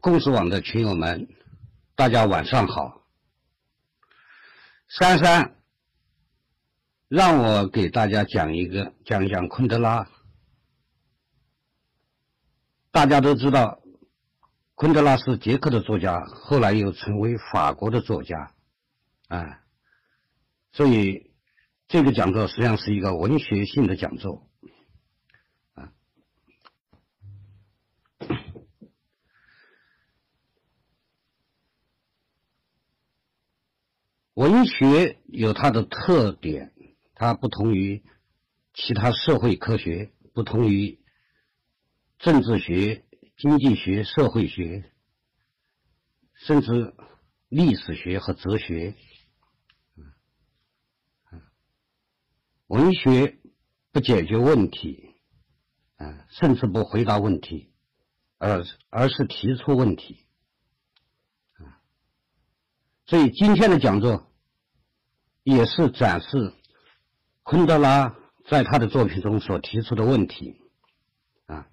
共识网的群友们，大家晚上好。珊珊让我给大家讲一个，讲一讲昆德拉。大家都知道，昆德拉是捷克的作家，后来又成为法国的作家，啊，所以这个讲座实际上是一个文学性的讲座。文学有它的特点，它不同于其他社会科学，不同于政治学、经济学、社会学，甚至历史学和哲学。文学不解决问题，啊，甚至不回答问题，而而是提出问题。所以今天的讲座。也是展示昆德拉在他的作品中所提出的问题啊。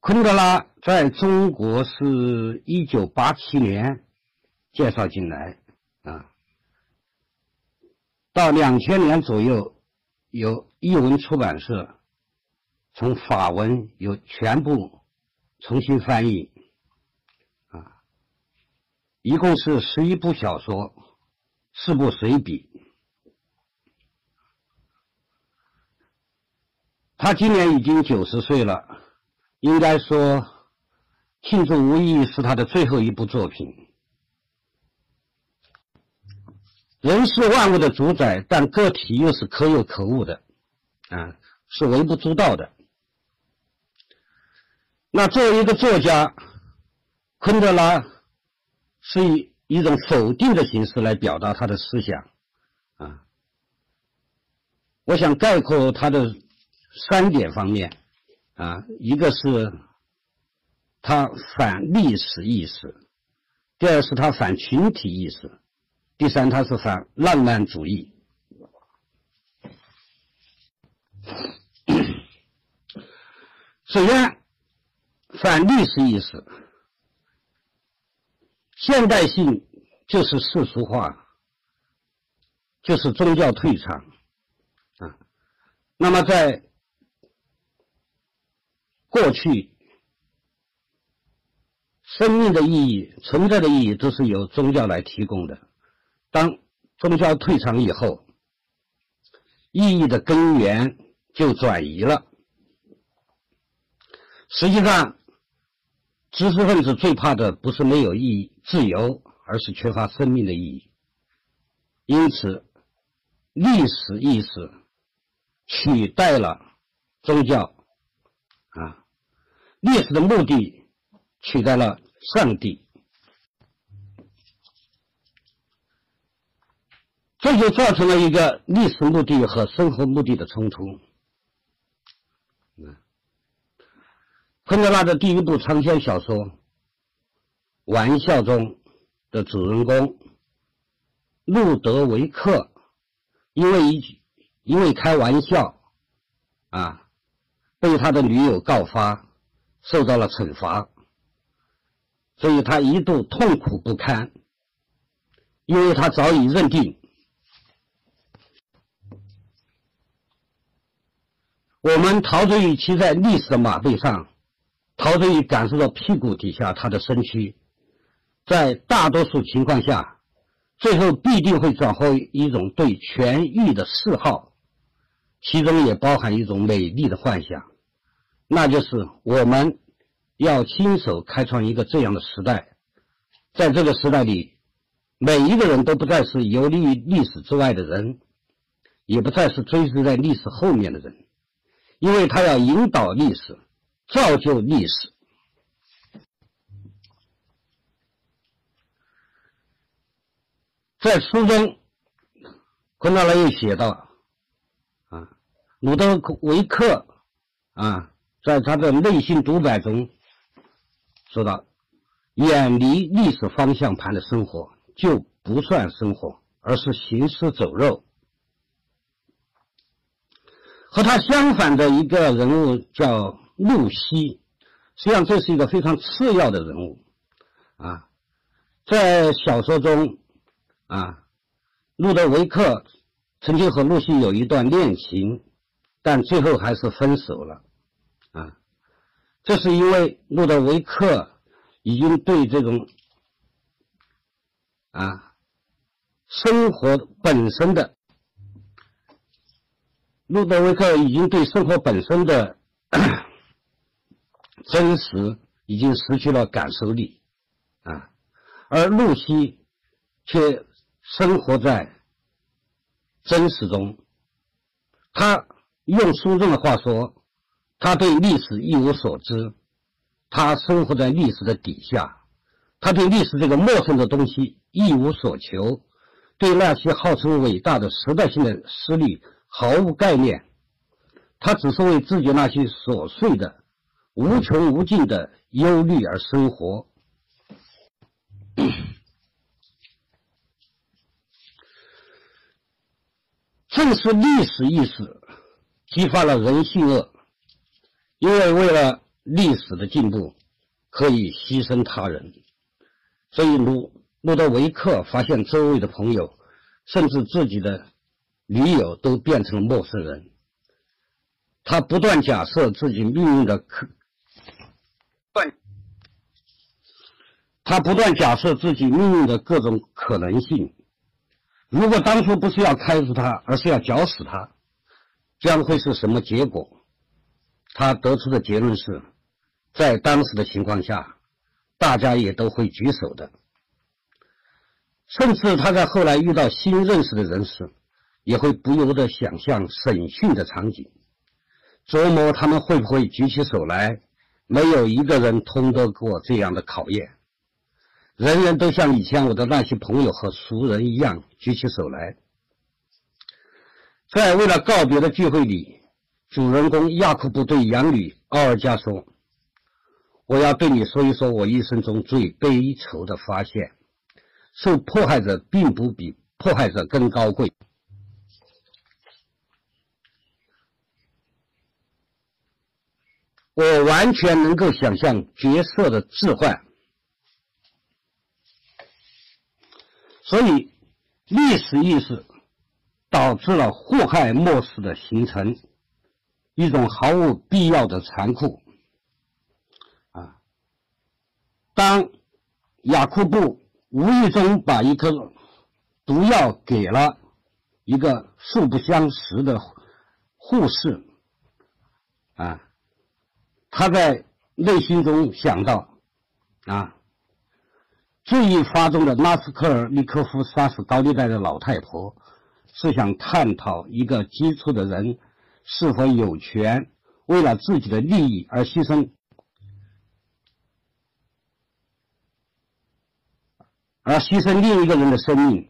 昆德拉在中国是一九八七年介绍进来啊，到两千年左右，有译文出版社从法文有全部重新翻译。一共是十一部小说，四部随笔。他今年已经九十岁了，应该说，庆祝无疑是他的最后一部作品。人是万物的主宰，但个体又是可有可无的，啊，是微不足道的。那作为一个作家，昆德拉。是以一种否定的形式来表达他的思想，啊，我想概括他的三点方面，啊，一个是他反历史意识，第二是他反群体意识，第三他是反浪漫主义。首先，反历史意识。现代性就是世俗化，就是宗教退场啊。那么在过去，生命的意义、存在的意义都是由宗教来提供的。当宗教退场以后，意义的根源就转移了。实际上，知识分子最怕的不是没有意义。自由，而是缺乏生命的意义。因此，历史意识取代了宗教，啊，历史的目的取代了上帝，这就造成了一个历史目的和生活目的的冲突。昆德拉的第一部长篇小说。玩笑中的主人公路德维克，因为一句因为开玩笑啊，被他的女友告发，受到了惩罚，所以他一度痛苦不堪，因为他早已认定，我们陶醉于骑在历史的马背上，陶醉于感受到屁股底下他的身躯。在大多数情况下，最后必定会转化为一种对权欲的嗜好，其中也包含一种美丽的幻想，那就是我们要亲手开创一个这样的时代，在这个时代里，每一个人都不再是游离于历史之外的人，也不再是追随在历史后面的人，因为他要引导历史，造就历史。在书中，昆德拉又写到：“啊，鲁德维克啊，在他的内心独白中说到，远离历史方向盘的生活就不算生活，而是行尸走肉。和他相反的一个人物叫露西，实际上这是一个非常次要的人物啊。在小说中啊，路德维克曾经和露西有一段恋情，但最后还是分手了啊。这是因为路德维克已经对这种啊生活本身的。路德维克已经对生活本身的真实已经失去了感受力，啊，而露西却生活在真实中。他用书中的话说，他对历史一无所知，他生活在历史的底下，他对历史这个陌生的东西一无所求，对那些号称伟大的时代性的实力。毫无概念，他只是为自己那些琐碎的、无穷无尽的忧虑而生活。正是历史意识激发了人性恶，因为为了历史的进步，可以牺牲他人。所以，路路德维克发现周围的朋友，甚至自己的。女友都变成了陌生人。他不断假设自己命运的可，他不断假设自己命运的各种可能性。如果当初不是要开除他，而是要绞死他，将会是什么结果？他得出的结论是，在当时的情况下，大家也都会举手的。甚至他在后来遇到新认识的人时，也会不由得想象审讯的场景，琢磨他们会不会举起手来。没有一个人通得过这样的考验，人人都像以前我的那些朋友和熟人一样举起手来。在为了告别的聚会里，主人公亚库布对养女奥尔加说：“我要对你说一说我一生中最悲愁的发现：受迫害者并不比迫害者更高贵。”我完全能够想象角色的置换，所以历史意识导致了祸害末世的形成，一种毫无必要的残酷。啊，当雅库布无意中把一颗毒药给了一个素不相识的护士，啊。他在内心中想到：啊，最意发动的拉斯科尔尼科夫杀死高利贷的老太婆，是想探讨一个基础的人是否有权为了自己的利益而牺牲，而牺牲另一个人的生命。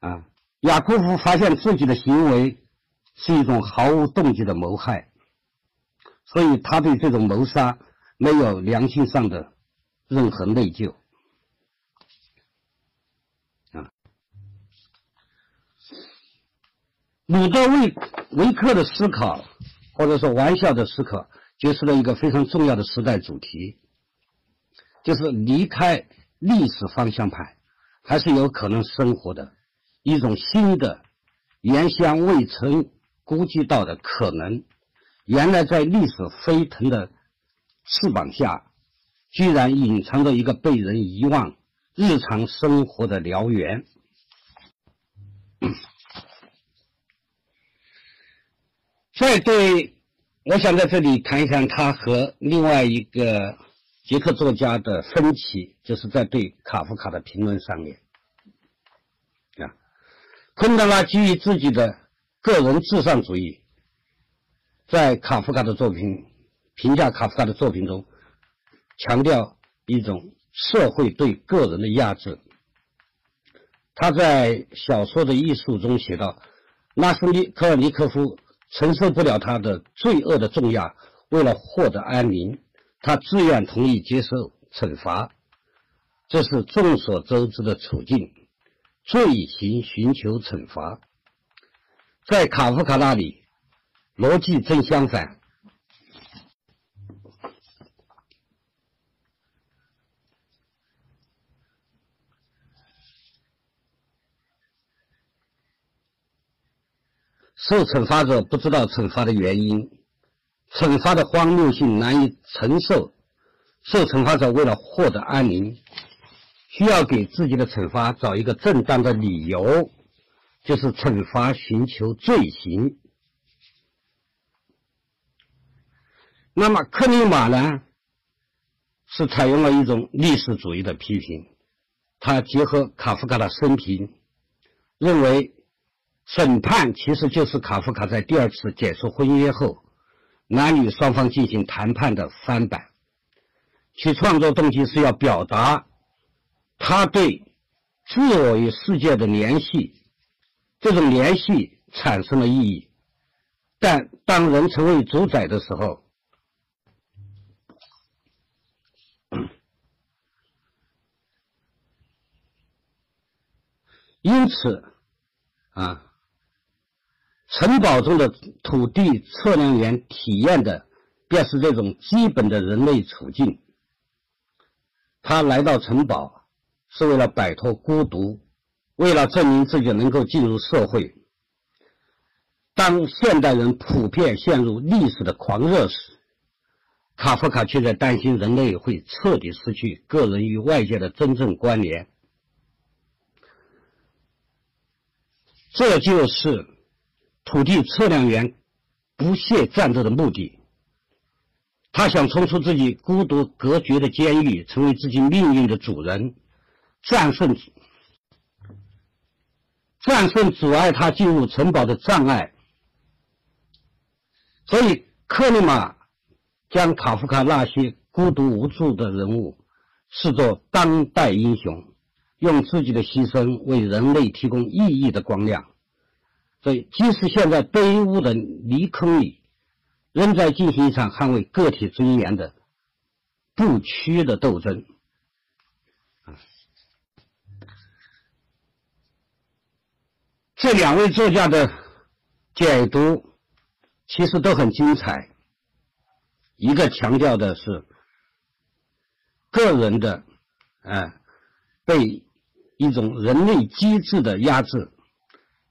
啊，雅库夫发现自己的行为是一种毫无动机的谋害。所以他对这种谋杀没有良心上的任何内疚啊。鲁德维维克的思考，或者说玩笑的思考，揭示了一个非常重要的时代主题，就是离开历史方向盘，还是有可能生活的一种新的、原先未曾估计到的可能。原来在历史飞腾的翅膀下，居然隐藏着一个被人遗忘、日常生活的燎原。所以对，我想在这里谈一谈他和另外一个捷克作家的分歧，就是在对卡夫卡的评论上面。啊，昆德拉基于自己的个人至上主义。在卡夫卡的作品评价卡夫卡的作品中，强调一种社会对个人的压制。他在小说的艺术中写道：“拉斯尼科尔尼科夫承受不了他的罪恶的重压，为了获得安宁，他自愿同意接受惩罚。这是众所周知的处境，罪行寻求惩罚。在卡夫卡那里。”逻辑正相反。受惩罚者不知道惩罚的原因，惩罚的荒谬性难以承受，受惩罚者为了获得安宁，需要给自己的惩罚找一个正当的理由，就是惩罚寻求罪行。那么克里马呢，是采用了一种历史主义的批评，他结合卡夫卡的生平，认为。审判其实就是卡夫卡在第二次解除婚约后，男女双方进行谈判的翻版。其创作动机是要表达他对自我与世界的联系，这种联系产生了意义。但当人成为主宰的时候，因此，啊。城堡中的土地测量员体验的，便是这种基本的人类处境。他来到城堡，是为了摆脱孤独，为了证明自己能够进入社会。当现代人普遍陷入历史的狂热时，卡夫卡却在担心人类会彻底失去个人与外界的真正关联。这就是。土地测量员不懈战斗的目的，他想冲出自己孤独隔绝的监狱，成为自己命运的主人，战胜战胜阻碍他进入城堡的障碍。所以，克里马将卡夫卡那些孤独无助的人物视作当代英雄，用自己的牺牲为人类提供意义的光亮。所以，即使现在卑污的泥坑里，仍在进行一场捍卫个体尊严的不屈的斗争。这两位作家的解读其实都很精彩。一个强调的是个人的，哎，被一种人类机制的压制。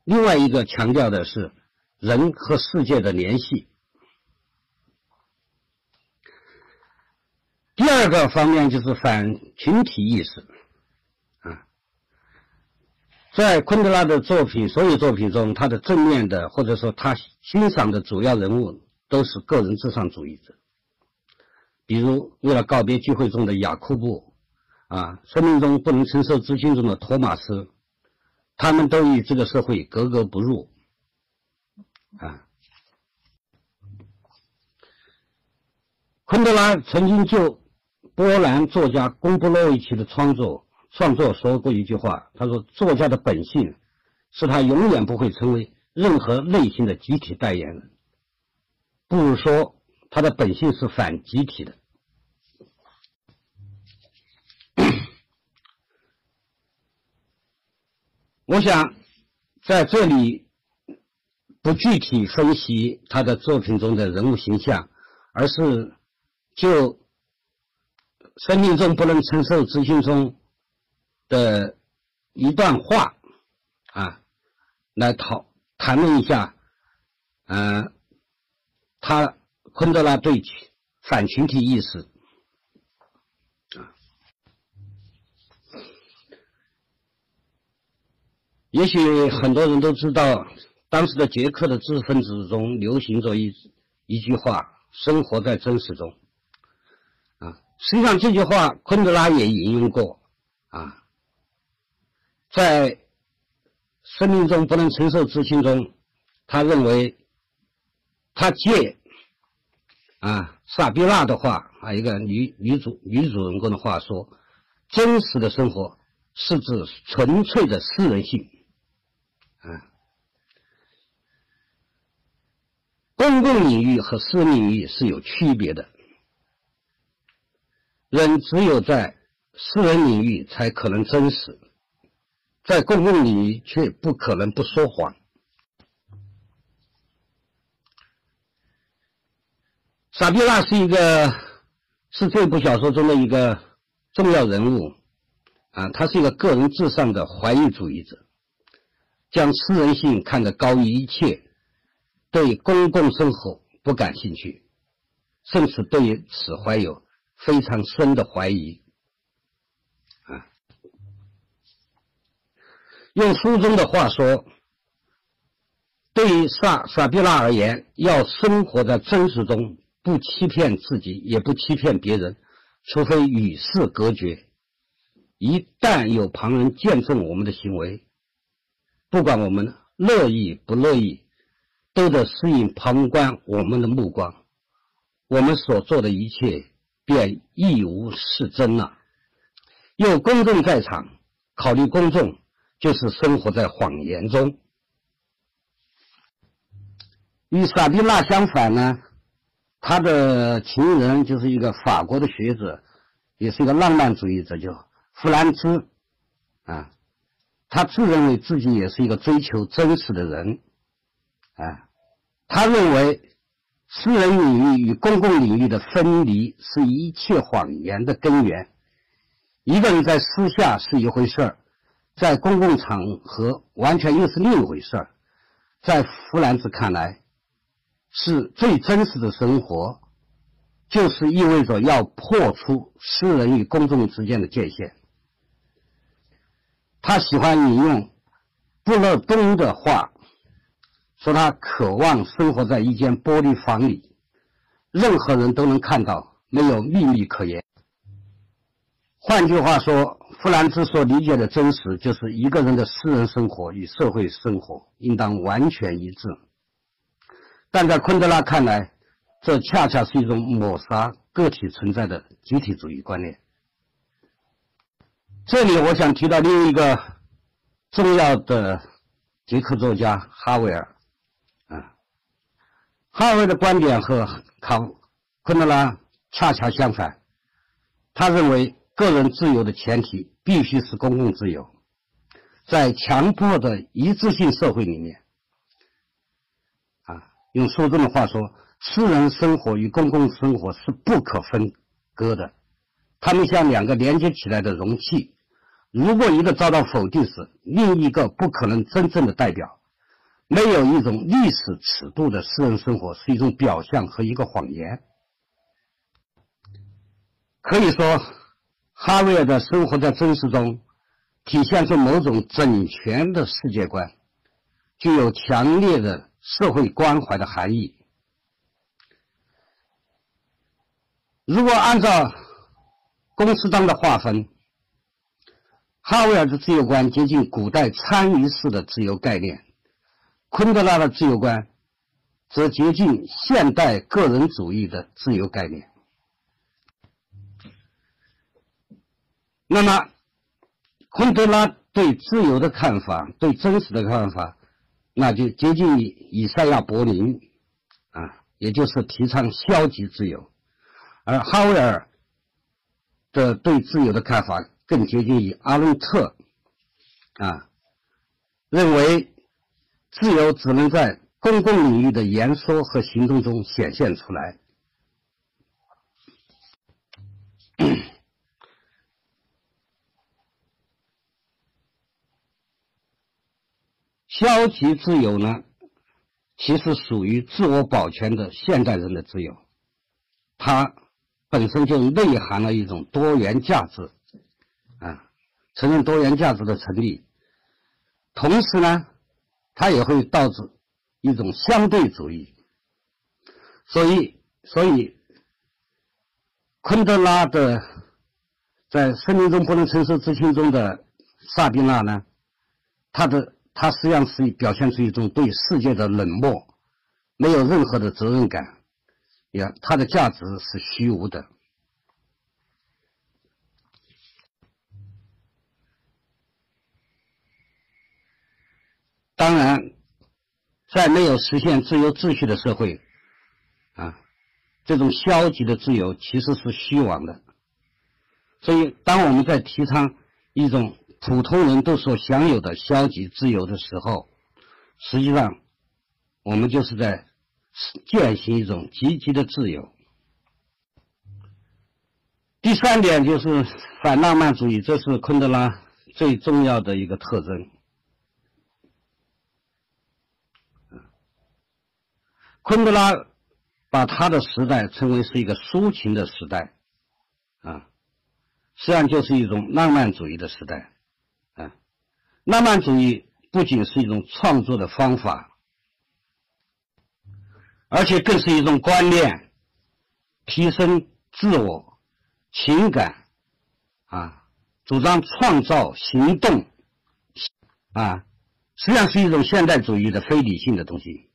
另外一个强调的是人和世界的联系。第二个方面就是反群体意识，啊，在昆德拉的作品所有作品中，他的正面的或者说他欣赏的主要人物都是个人至上主义者，比如为了告别聚会中的雅库布，啊，生命中不能承受资金中的托马斯。他们都与这个社会格格不入，啊。昆德拉曾经就波兰作家贡布洛维奇的创作创作说过一句话，他说：“作家的本性是他永远不会成为任何类型的集体代言人，不如说他的本性是反集体的。”我想在这里不具体分析他的作品中的人物形象，而是就生命中不能承受之轻中的一段话啊，来讨谈论一下，嗯，他昆德拉对反群体意识。也许很多人都知道，当时的捷克的知识分子中流行着一一句话：“生活在真实中。”啊，实际上这句话昆德拉也引用过。啊，在生命中不能承受之轻中，他认为他借啊萨比娜的话啊一个女女主女主人公的话说：“真实的生活是指纯粹的私人性。”公共领域和私人领域是有区别的。人只有在私人领域才可能真实，在公共领域却不可能不说谎。萨比娜是一个，是这部小说中的一个重要人物，啊，他是一个个人至上的怀疑主义者，将私人性看得高于一切，对公共生活不感兴趣，甚至对此怀有非常深的怀疑，啊，用书中的话说，对于萨萨比娜而言，要生活在真实中。不欺骗自己，也不欺骗别人，除非与世隔绝。一旦有旁人见证我们的行为，不管我们乐意不乐意，都得适应旁观我们的目光。我们所做的一切便一无是真了。有公众在场，考虑公众，就是生活在谎言中。与萨蒂娜相反呢？他的情人就是一个法国的学者，也是一个浪漫主义者，叫弗兰兹，啊，他自认为自己也是一个追求真实的人，啊，他认为私人领域与公共领域的分离是一切谎言的根源。一个人在私下是一回事儿，在公共场合完全又是另一回事儿。在弗兰兹看来。是最真实的生活，就是意味着要破除私人与公众之间的界限。他喜欢引用布勒东的话，说他渴望生活在一间玻璃房里，任何人都能看到，没有秘密可言。换句话说，弗兰兹所理解的真实，就是一个人的私人生活与社会生活应当完全一致。但在昆德拉看来，这恰恰是一种抹杀个体存在的集体主义观念。这里我想提到另一个重要的捷克作家哈维尔，哈维的观点和考昆德拉恰恰相反。他认为个人自由的前提必须是公共自由，在强迫的一致性社会里面。啊用书中的话说，私人生活与公共生活是不可分割的，它们像两个连接起来的容器。如果一个遭到否定时，另一个不可能真正的代表。没有一种历史尺度的私人生活是一种表象和一个谎言。可以说，哈维尔的生活在真实中，体现出某种整全的世界观，具有强烈的。社会关怀的含义。如果按照公司当的划分，哈维尔的自由观接近古代参与式的自由概念，昆德拉的自由观则接近现代个人主义的自由概念。那么，昆德拉对自由的看法，对真实的看法。那就接近于以赛亚·柏林，啊，也就是提倡消极自由，而哈维尔的对自由的看法更接近于阿伦特，啊，认为自由只能在公共领域的言说和行动中显现出来。消极自由呢，其实属于自我保全的现代人的自由，它本身就内含了一种多元价值，啊，承认多元价值的成立，同时呢，它也会导致一种相对主义，所以，所以，昆德拉的在《生命中不能承受之轻》中的萨宾娜呢，他的。它实际上是表现出一种对世界的冷漠，没有任何的责任感，也它的价值是虚无的。当然，在没有实现自由秩序的社会，啊，这种消极的自由其实是虚妄的。所以，当我们在提倡一种。普通人都所享有的消极自由的时候，实际上，我们就是在践行一种积极的自由。第三点就是反浪漫主义，这是昆德拉最重要的一个特征。昆德拉把他的时代称为是一个抒情的时代，啊，实际上就是一种浪漫主义的时代，啊，浪漫主义不仅是一种创作的方法，而且更是一种观念，提升自我情感，啊，主张创造行动，啊，实际上是一种现代主义的非理性的东西。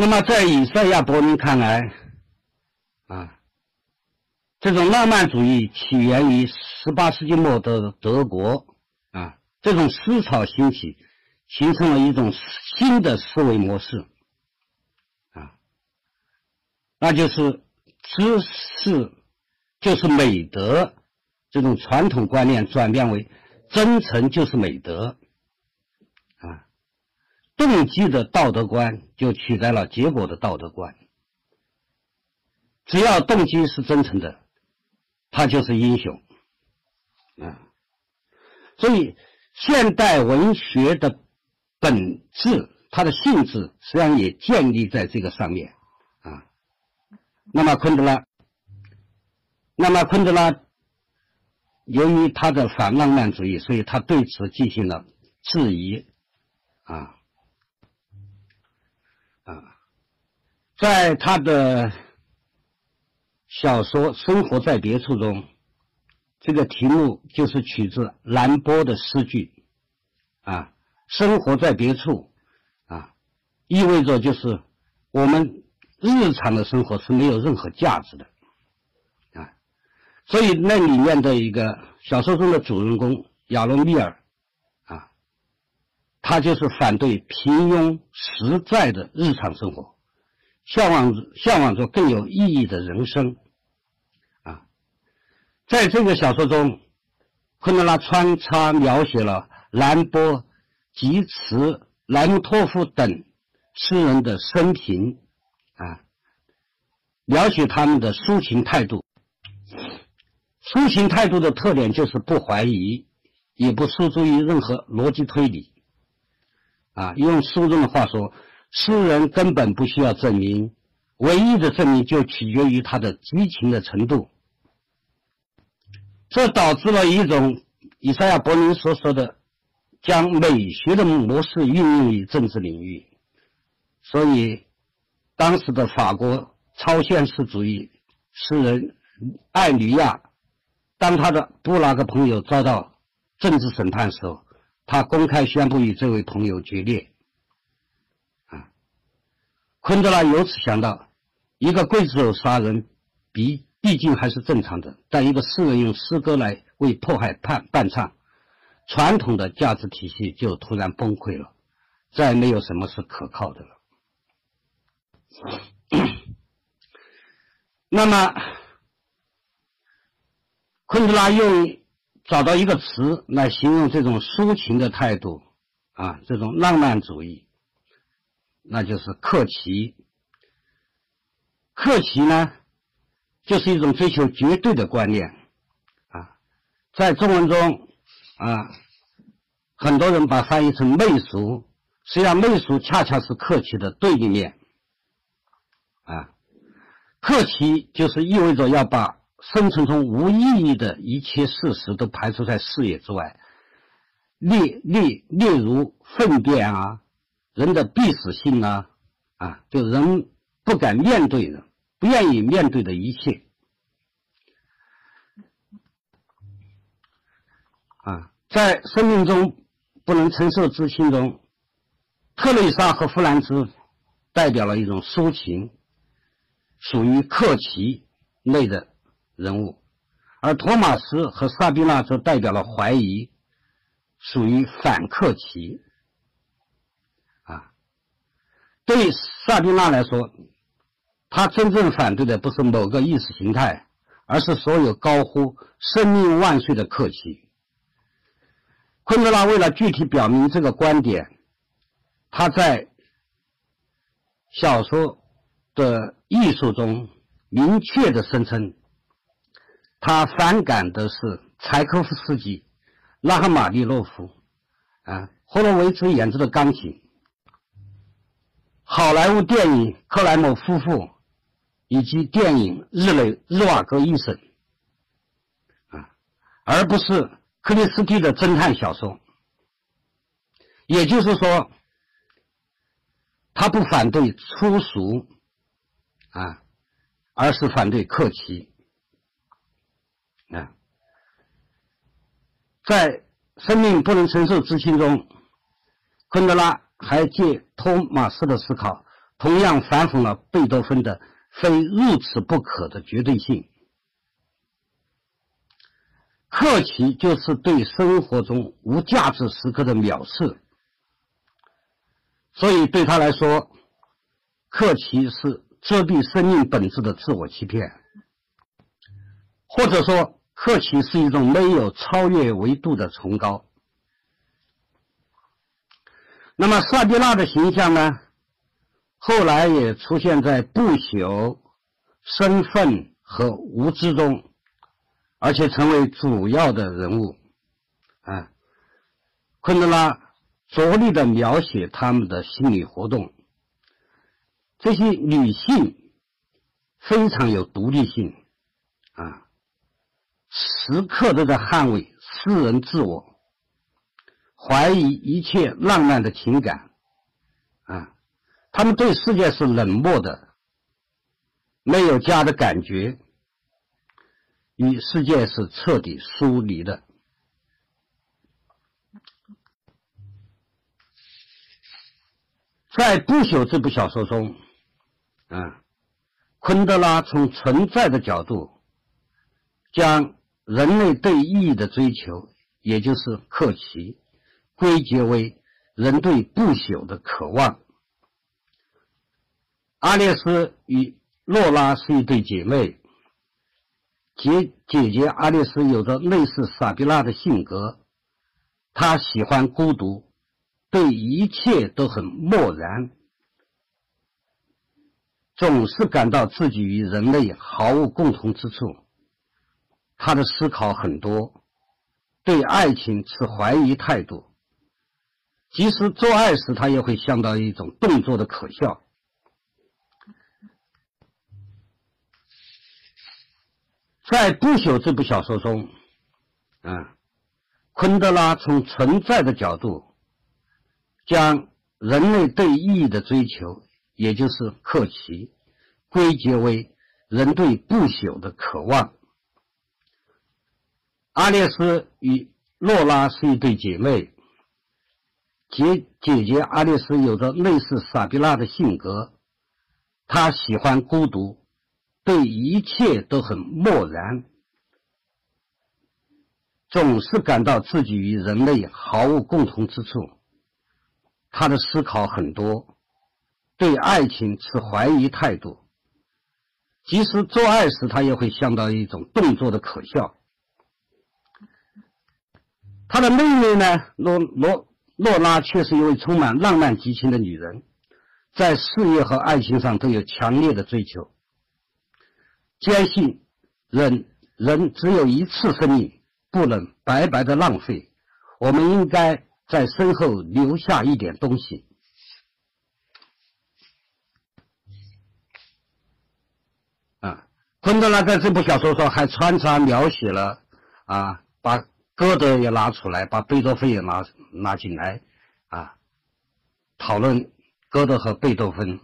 那么，在以赛亚·伯林看来，啊，这种浪漫主义起源于十八世纪末的德国，啊，这种思潮兴起，形成了一种新的思维模式，啊，那就是知识就是美德这种传统观念转变为真诚就是美德。动机的道德观就取代了结果的道德观。只要动机是真诚的，他就是英雄。啊，所以现代文学的本质，它的性质实际上也建立在这个上面。啊，那么昆德拉，那么昆德拉由于他的反浪漫主义，所以他对此进行了质疑。啊。啊。在他的小说《生活在别处》中，这个题目就是取自兰波的诗句，啊，生活在别处，啊，意味着就是我们日常的生活是没有任何价值的，啊，所以那里面的一个小说中的主人公亚伦密尔，他就是反对平庸实在的日常生活。向往向往着更有意义的人生，啊，在这个小说中，昆德拉穿插描写了兰波、吉茨、兰托夫等诗人的生平，啊，描写他们的抒情态度。抒情态度的特点就是不怀疑，也不诉诸于任何逻辑推理，啊，用书中的话说。诗人根本不需要证明，唯一的证明就取决于他的激情的程度。这导致了一种以赛亚·柏林所说的将美学的模式运用于政治领域。所以，当时的法国超现实主义诗人艾吕亚，当他的布拉格朋友遭到政治审判时候，他公开宣布与这位朋友决裂。啊昆德拉由此想到，一个刽子手杀人，毕毕竟还是正常的，但一个诗人用诗歌来为迫害伴伴唱，传统的价值体系就突然崩溃了，再没有什么是可靠的了。那么，昆德拉用找到一个词来形容这种抒情的态度，啊，这种浪漫主义。那就是克奇。克奇呢，就是一种追求绝对的观念，啊，在中文中，啊，很多人把翻译成媚俗，实际上媚俗恰恰是克奇的对立面，啊，克奇就是意味着要把生存中无意义的一切事实都排除在视野之外，例例例如粪便啊。人的必死性呢？啊，就人不敢面对的、不愿意面对的一切。啊，在生命中不能承受之轻中，特蕾莎和弗兰兹代表了一种抒情，属于克奇类的人物；而托马斯和萨宾娜则代表了怀疑，属于反克奇。对萨宾娜来说，他真正反对的不是某个意识形态，而是所有高呼“生命万岁”的客气。昆德拉为了具体表明这个观点，他在小说《的艺术中明确的声称，他反感的是柴可夫斯基、拉赫玛尼诺夫、啊霍洛维茨演奏的钢琴，好莱坞电影克莱姆夫妇以及电影日内日瓦戈医生，啊，而不是克里斯蒂的侦探小说。也就是说，他不反对粗俗，啊，而是反对客气，啊，在生命不能承受之轻中，昆德拉还借托马斯的思考，同样反讽了贝多芬的非如此不可的绝对性。客气就是对生活中无价值时刻的藐视。所以对他来说，客气是遮蔽生命本质的自我欺骗，或者说，客气是一种没有超越维度的崇高。那么，萨蒂娜的形象呢？后来也出现在不朽、身份和无知中，而且成为主要的人物。啊，昆德拉。着力的描写他们的心理活动，这些女性非常有独立性，啊，时刻都在捍卫私人自我，怀疑一切浪漫的情感，啊，他们对世界是冷漠的，没有家的感觉，与世界是彻底疏离的。在《不朽》这部小说中，啊，昆德拉从存在的角度，将人类对意义的追求，也就是克奇，归结为人对不朽的渴望。阿列斯与洛拉是一对姐妹，姐姐姐阿列斯有着类似萨比拉的性格，她喜欢孤独。对一切都很漠然，总是感到自己与人类毫无共同之处。他的思考很多，对爱情持怀疑态度。即使做爱时，他也会想到一种动作的可笑。在《不朽》这部小说中，啊，昆德拉从存在的角度。将人类对意义的追求，也就是克奇，归结为人对不朽的渴望。阿列斯与洛拉是一对姐妹，姐姐姐阿列斯有着类似萨比拉的性格，她喜欢孤独，对一切都很漠然，总是感到自己与人类毫无共同之处。他的思考很多，对爱情持怀疑态度。即使做爱时，他也会想到一种动作的可笑。他的妹妹呢，罗罗洛拉却是一位充满浪漫激情的女人，在事业和爱情上都有强烈的追求，坚信人人只有一次生命，不能白白的浪费。我们应该。在身后留下一点东西。啊，昆德拉在这部小说中还穿插描写了啊，把歌德也拿出来，把贝多芬也拿拿进来，啊，讨论歌德和贝多芬。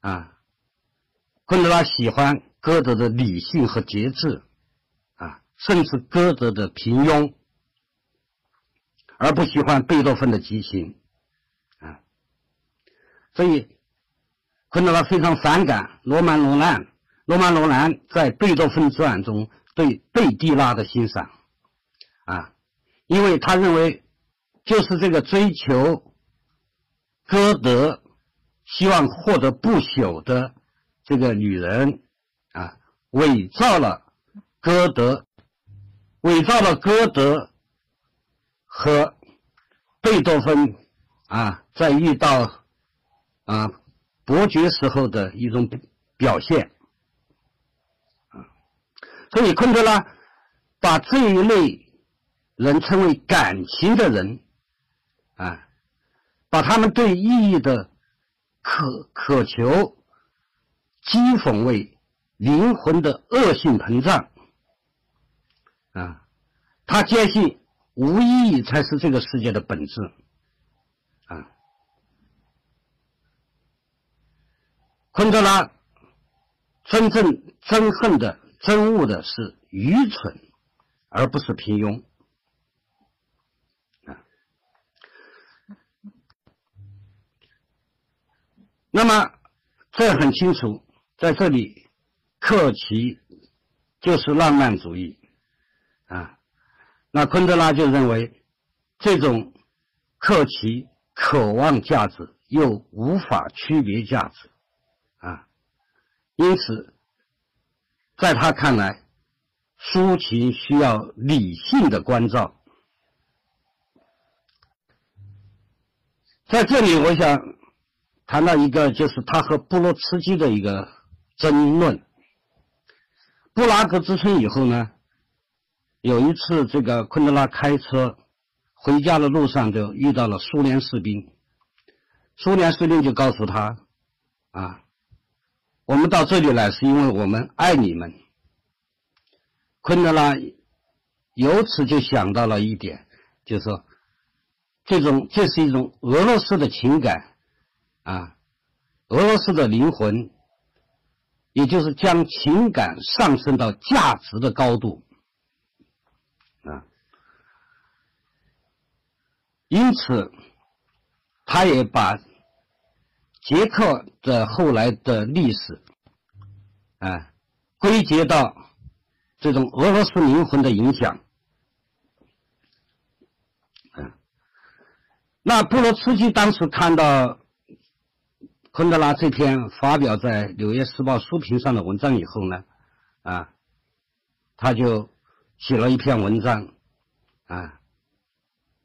啊，昆德拉喜欢歌德的理性和节制，啊，甚至歌德的平庸。而不喜欢贝多芬的激情，啊，所以昆德拉非常反感罗曼·罗兰。罗曼·罗兰在《贝多芬传》中对贝蒂拉的欣赏，啊，因为他认为就是这个追求歌德，希望获得不朽的这个女人，啊，伪造了歌德，伪造了歌德。和贝多芬啊，在遇到啊伯爵时候的一种表现。啊，所以昆德拉把这一类人称为感情的人，啊，把他们对意义的渴渴求讥讽为灵魂的恶性膨胀。啊，他坚信无意义才是这个世界的本质。啊，昆德拉真正憎恨的、憎恶的是愚蠢，而不是平庸。那么这很清楚，在这里，克奇就是浪漫主义。啊，那昆德拉就认为，这种克奇渴望价值又无法区别价值，啊，因此，在他看来，抒情需要理性的关照。在这里，我想谈到一个，就是他和布洛茨基的一个争论。布拉格之春以后呢？有一次，这个昆德拉开车回家的路上，就遇到了苏联士兵。苏联士兵就告诉他：“啊，我们到这里来是因为我们爱你们。”昆德拉由此就想到了一点，就是说，这种这是一种俄罗斯的情感，啊，俄罗斯的灵魂，也就是将情感上升到价值的高度。啊，因此，他也把捷克的后来的历史，啊，归结到这种俄罗斯灵魂的影响。啊，那布罗茨基当时看到昆德拉这篇发表在《纽约时报》书评上的文章以后呢，啊，他就。写了一篇文章，啊，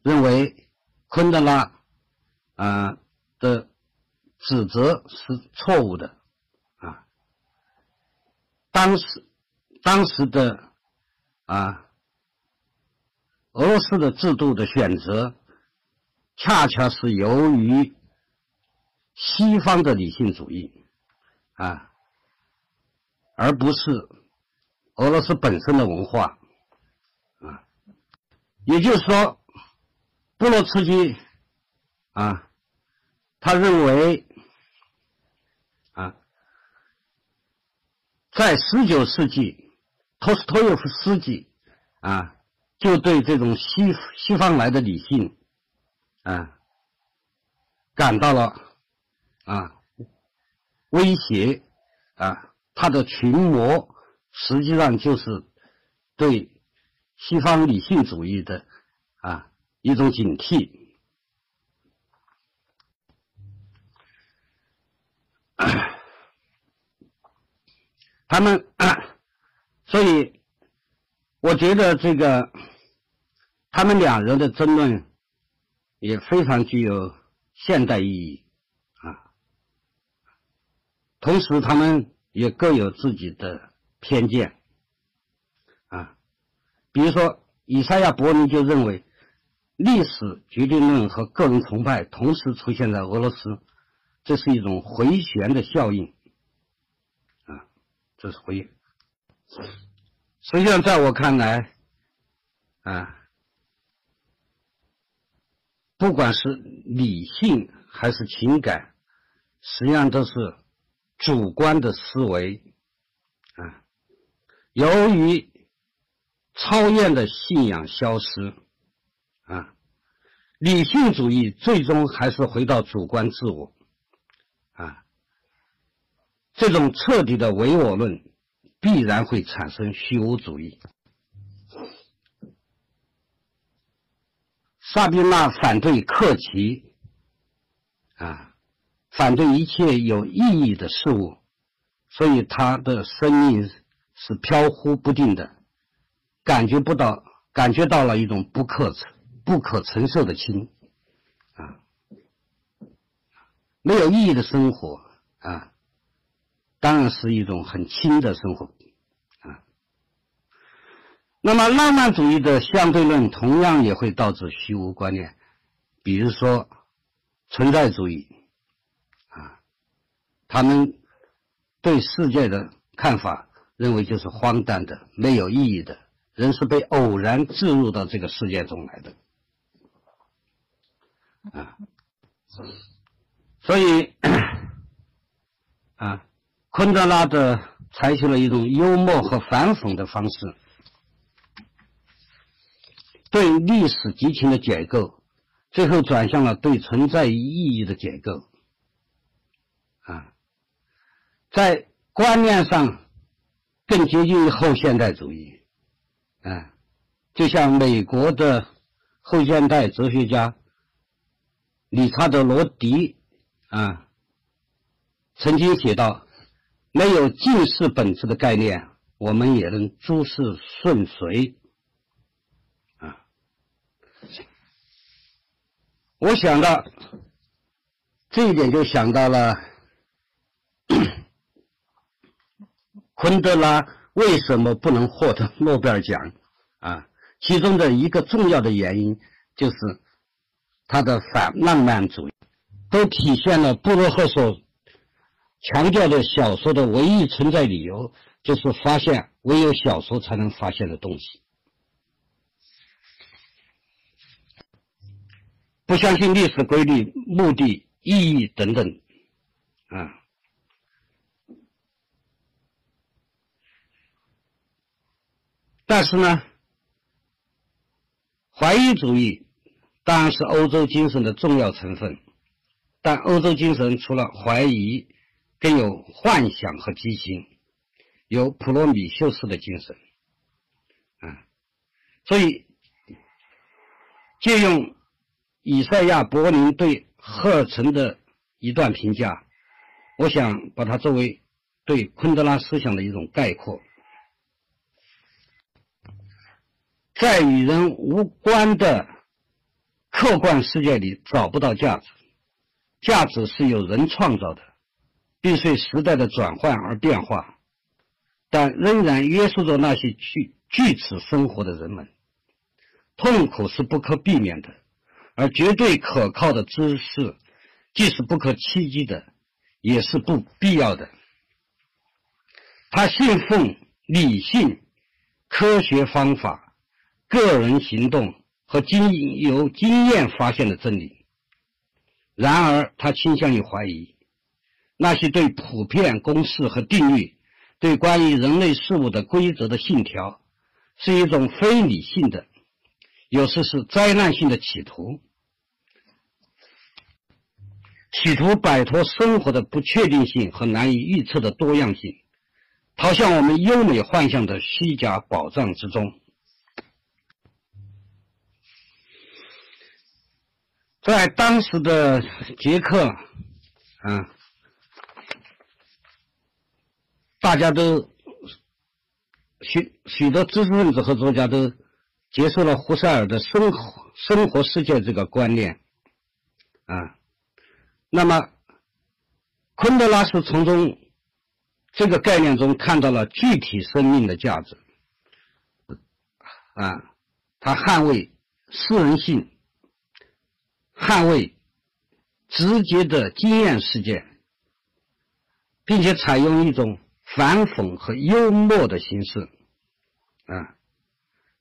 认为昆德拉啊的指责是错误的，啊，当时当时的啊俄罗斯的制度的选择，恰恰是由于西方的理性主义，啊，而不是俄罗斯本身的文化。啊也就是说，布罗茨基啊，他认为啊，在十九世纪，托斯托耶夫斯基啊，就对这种西西方来的理性啊，感到了啊威胁啊，他的群魔实际上就是对。西方理性主义的啊一种警惕，他们，所以我觉得这个他们两人的争论也非常具有现代意义，同时他们也各有自己的偏见啊。比如说，以赛亚·伯尼就认为，历史决定论和个人崇拜同时出现在俄罗斯，这是一种回旋的效应。啊，这是回。实际上，在我看来，啊，不管是理性还是情感，实际上都是主观的思维。啊，由于。超验的信仰消失，啊，理性主义最终还是回到主观自我，啊，这种彻底的唯我论必然会产生虚无主义。萨宾娜反对克奇，啊，反对一切有意义的事物，所以他的生命是飘忽不定的。感觉不到，感觉到了一种不可承、不可承受的轻，啊，没有意义的生活啊，当然是一种很轻的生活啊。那么浪漫主义的相对论同样也会导致虚无观念，比如说存在主义，他们对世界的看法认为就是荒诞的、没有意义的，人是被偶然置入到这个世界中来的啊。所以，啊，昆德拉的采取了一种幽默和反讽的方式，对历史激情的解构，最后转向了对存在意义的解构。啊，在观念上更接近于后现代主义。啊，就像美国的后现代哲学家理查德·罗迪。啊，曾经写到，没有近似本质的概念，我们也能诸事顺遂。啊，我想到这一点，就想到了昆德拉为什么不能获得诺贝尔奖？啊，其中的一个重要的原因就是他的反浪漫主义。都体现了布洛赫所强调的小说的唯一存在理由，就是发现唯有小说才能发现的东西。不相信历史规律、目的、意义等等，啊。但是呢，怀疑主义当然是欧洲精神的重要成分。但欧洲精神除了怀疑，更有幻想和激情，有普罗米修斯的精神，啊，所以借用以赛亚·柏林对赫尔岑的一段评价，我想把它作为对昆德拉思想的一种概括，在与人无关的客观世界里找不到价值。价值是由人创造的，并随时代的转换而变化，但仍然约束着那些去据此生活的人们。痛苦是不可避免的，而绝对可靠的知识，既是不可企及的，也是不必要的。他信奉理性、科学方法、个人行动和经由经验发现的真理。然而，他倾向于怀疑那些对普遍公式和定律、对关于人类事物的规则的信条，是一种非理性的，有时是灾难性的企图，企图摆脱生活的不确定性和难以预测的多样性，逃向我们优美幻象的虚假宝藏之中。在当时的捷克，啊，大家都许许多知识分子和作家都接受了胡塞尔的生活生活世界这个观念，啊，那么昆德拉是从中这个概念中看到了具体生命的价值，啊，他捍卫私人性。捍卫直接的经验世界，并且采用一种反讽和幽默的形式，啊，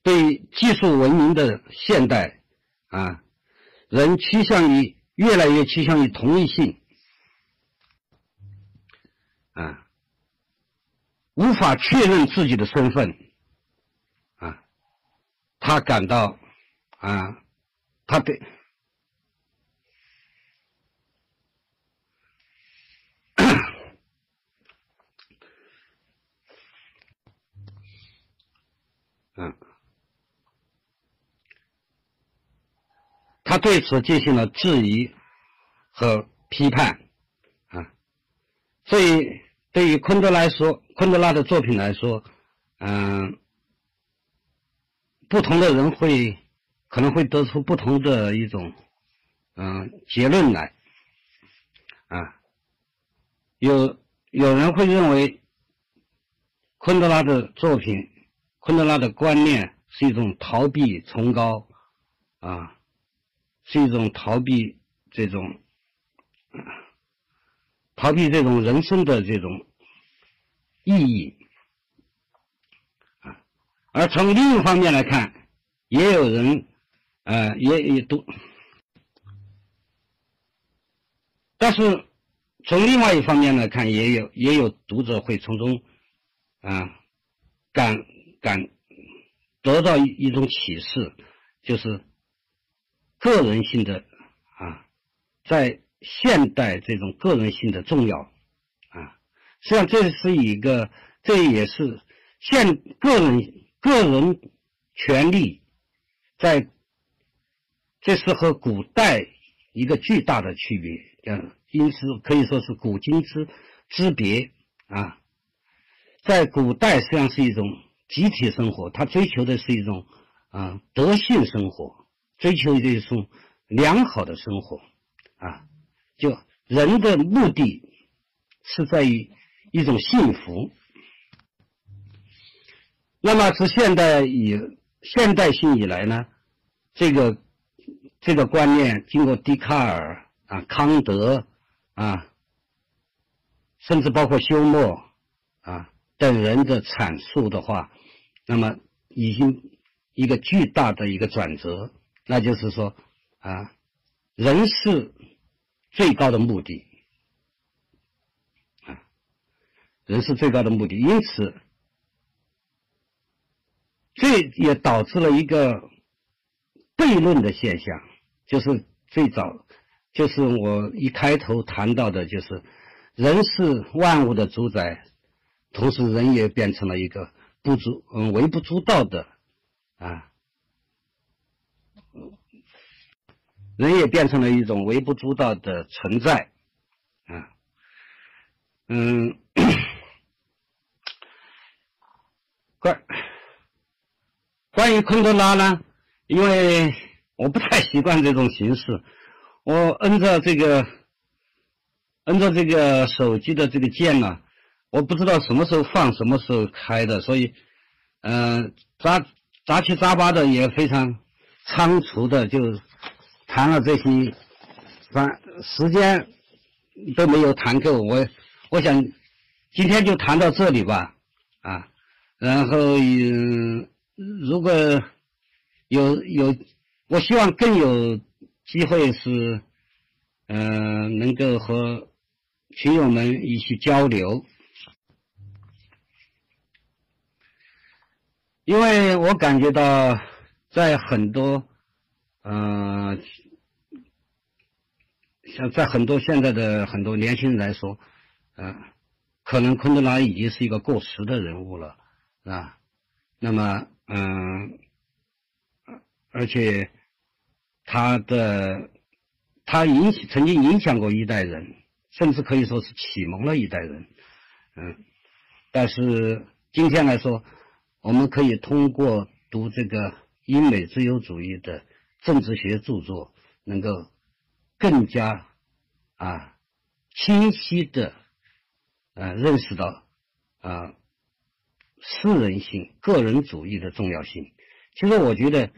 对技术文明的现代，啊，人趋向于越来越趋向于同一性，啊，无法确认自己的身份，啊，他感到，啊，他对。嗯，他对此进行了质疑和批判，啊，所以对于昆德来说，昆德拉的作品来说，嗯，不同的人会可能会得出不同的一种嗯结论来，啊，有有人会认为，昆德拉的作品，昆德拉的观念是一种逃避崇高，啊，是一种逃避这种，逃避这种人生的这种意义，啊，而从另一方面来看，也有人，呃，也也都，但是。从另外一方面来看，也有也有读者会从中，啊，感感得到一一种启示，就是个人性的啊，在现代这种个人性的重要啊，实际上这是一个，这也是现个人个人权利在，这是和古代一个巨大的区别，嗯。因此可以说是古今之之别啊，在古代实际上是一种集体生活，他追求的是一种啊德性生活，追求这种良好的生活啊，就人的目的是在于一种幸福。那么自现代以现代性以来呢，这个这个观念经过笛卡尔啊康德。啊，甚至包括休谟啊等人的阐述的话，那么已经一个巨大的一个转折，那就是说啊，人是最高的目的啊，人是最高的目的，因此这也导致了一个悖论的现象，就是最早。就是我一开头谈到的，就是人是万物的主宰，同时人也变成了一个不足嗯微不足道的啊，人也变成了一种微不足道的存在啊，嗯，关关于昆德拉呢，因为我不太习惯这种形式。我摁着这个，摁着这个手机的这个键呢，我不知道什么时候放，什么时候开的，所以，嗯，杂杂七杂八的也非常仓促的就谈了这些，反时间都没有谈够。我我想今天就谈到这里吧，啊，然后嗯，如果有有，我希望更有。机会是，嗯，能够和群友们一起交流，因为我感觉到，在很多，嗯，像在很多现在的很多年轻人来说，嗯，可能昆德拉已经是一个过时的人物了，啊，那么，嗯，而且。他的他影曾经影响过一代人，甚至可以说是启蒙了一代人，嗯，但是今天来说，我们可以通过读这个英美自由主义的政治学著作，能够更加啊清晰的啊认识到啊私人性、个人主义的重要性。其实我觉得。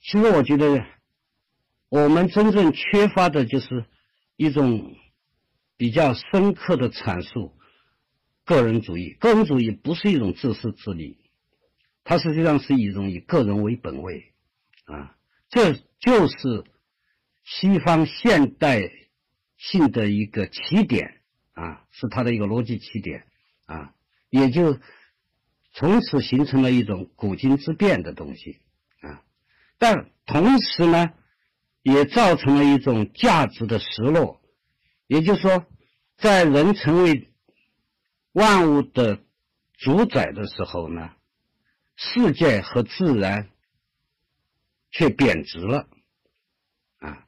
其实我觉得，我们真正缺乏的就是一种比较深刻的阐述个人主义。个人主义不是一种自私自利，它实际上是一种以个人为本位啊，这就是西方现代性的一个起点啊，是它的一个逻辑起点啊，也就从此形成了一种古今之变的东西。啊但同时呢，也造成了一种价值的失落。也就是说，在人成为万物的主宰的时候呢，世界和自然却贬值了，啊，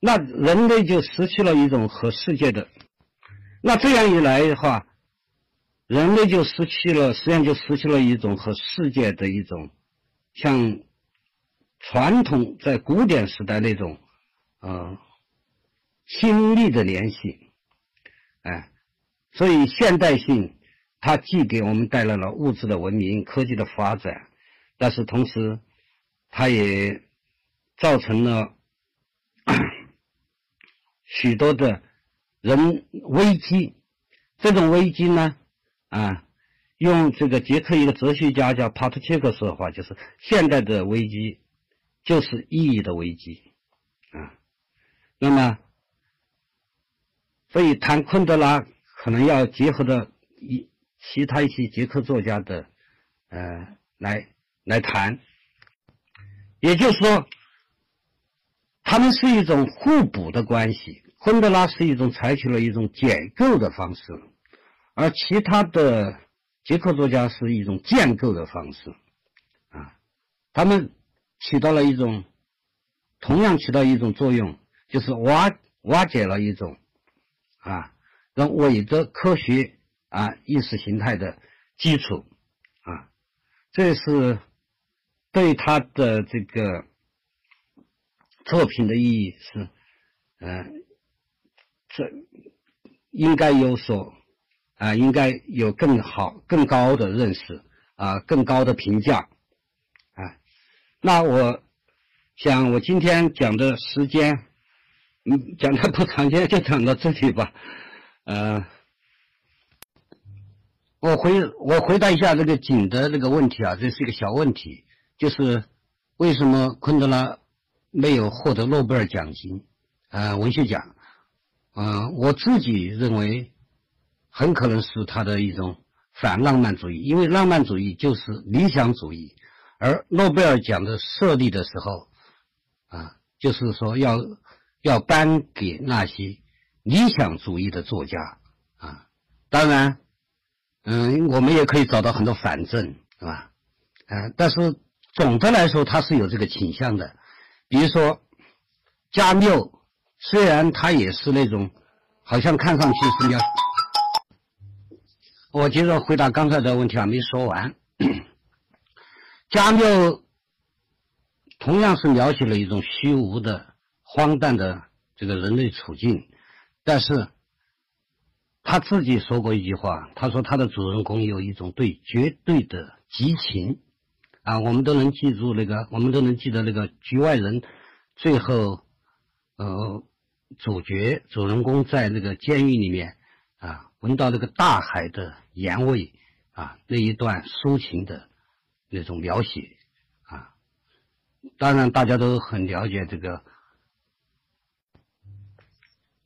那人类就失去了一种和世界的。那这样一来的话，人类就失去了，实际上就失去了一种和世界的一种像。传统在古典时代那种，呃，亲密的联系，哎，所以现代性它既给我们带来了物质的文明、科技的发展，但是同时它也造成了许多的人危机。这种危机呢，啊，用这个捷克一个哲学家叫帕特切克说的话，就是现代的危机就是意义的危机，啊，那么，所以谈昆德拉可能要结合的一其他一些捷克作家的，呃，来来谈，也就是说，他们是一种互补的关系。昆德拉是一种采取了一种解构的方式，而其他的捷克作家是一种建构的方式，啊，他们起到了一种同样起到一种作用，就是瓦瓦解了一种啊，让伪的科学啊意识形态的基础啊，这是对他的这个作品的意义是嗯。这应该有所啊，应该有更好、更高的认识啊，更高的评价啊。那我想，我今天讲的时间，嗯，讲的不长，今天就讲到这里吧。呃，我回我回答一下这个景的这个问题啊，这是一个小问题，就是为什么昆德拉没有获得诺贝尔奖金啊，文学奖？嗯，我自己认为，很可能是他的一种反浪漫主义，因为浪漫主义就是理想主义，而诺贝尔奖的设立的时候，啊，就是说要要颁给那些理想主义的作家啊。当然，嗯，我们也可以找到很多反证，是吧？啊，但是总的来说，他是有这个倾向的，比如说加缪。虽然他也是那种，好像看上去是要，我接着回答刚才的问题还没说完。加缪同样是描写了一种虚无的、荒诞的这个人类处境，但是他自己说过一句话，他说他的主人公有一种对绝对的激情，啊，我们都能记住那个，我们都能记得那个局外人最后。呃，主角主人公在那个监狱里面啊，闻到那个大海的盐味啊，那一段抒情的那种描写啊，当然大家都很了解这个，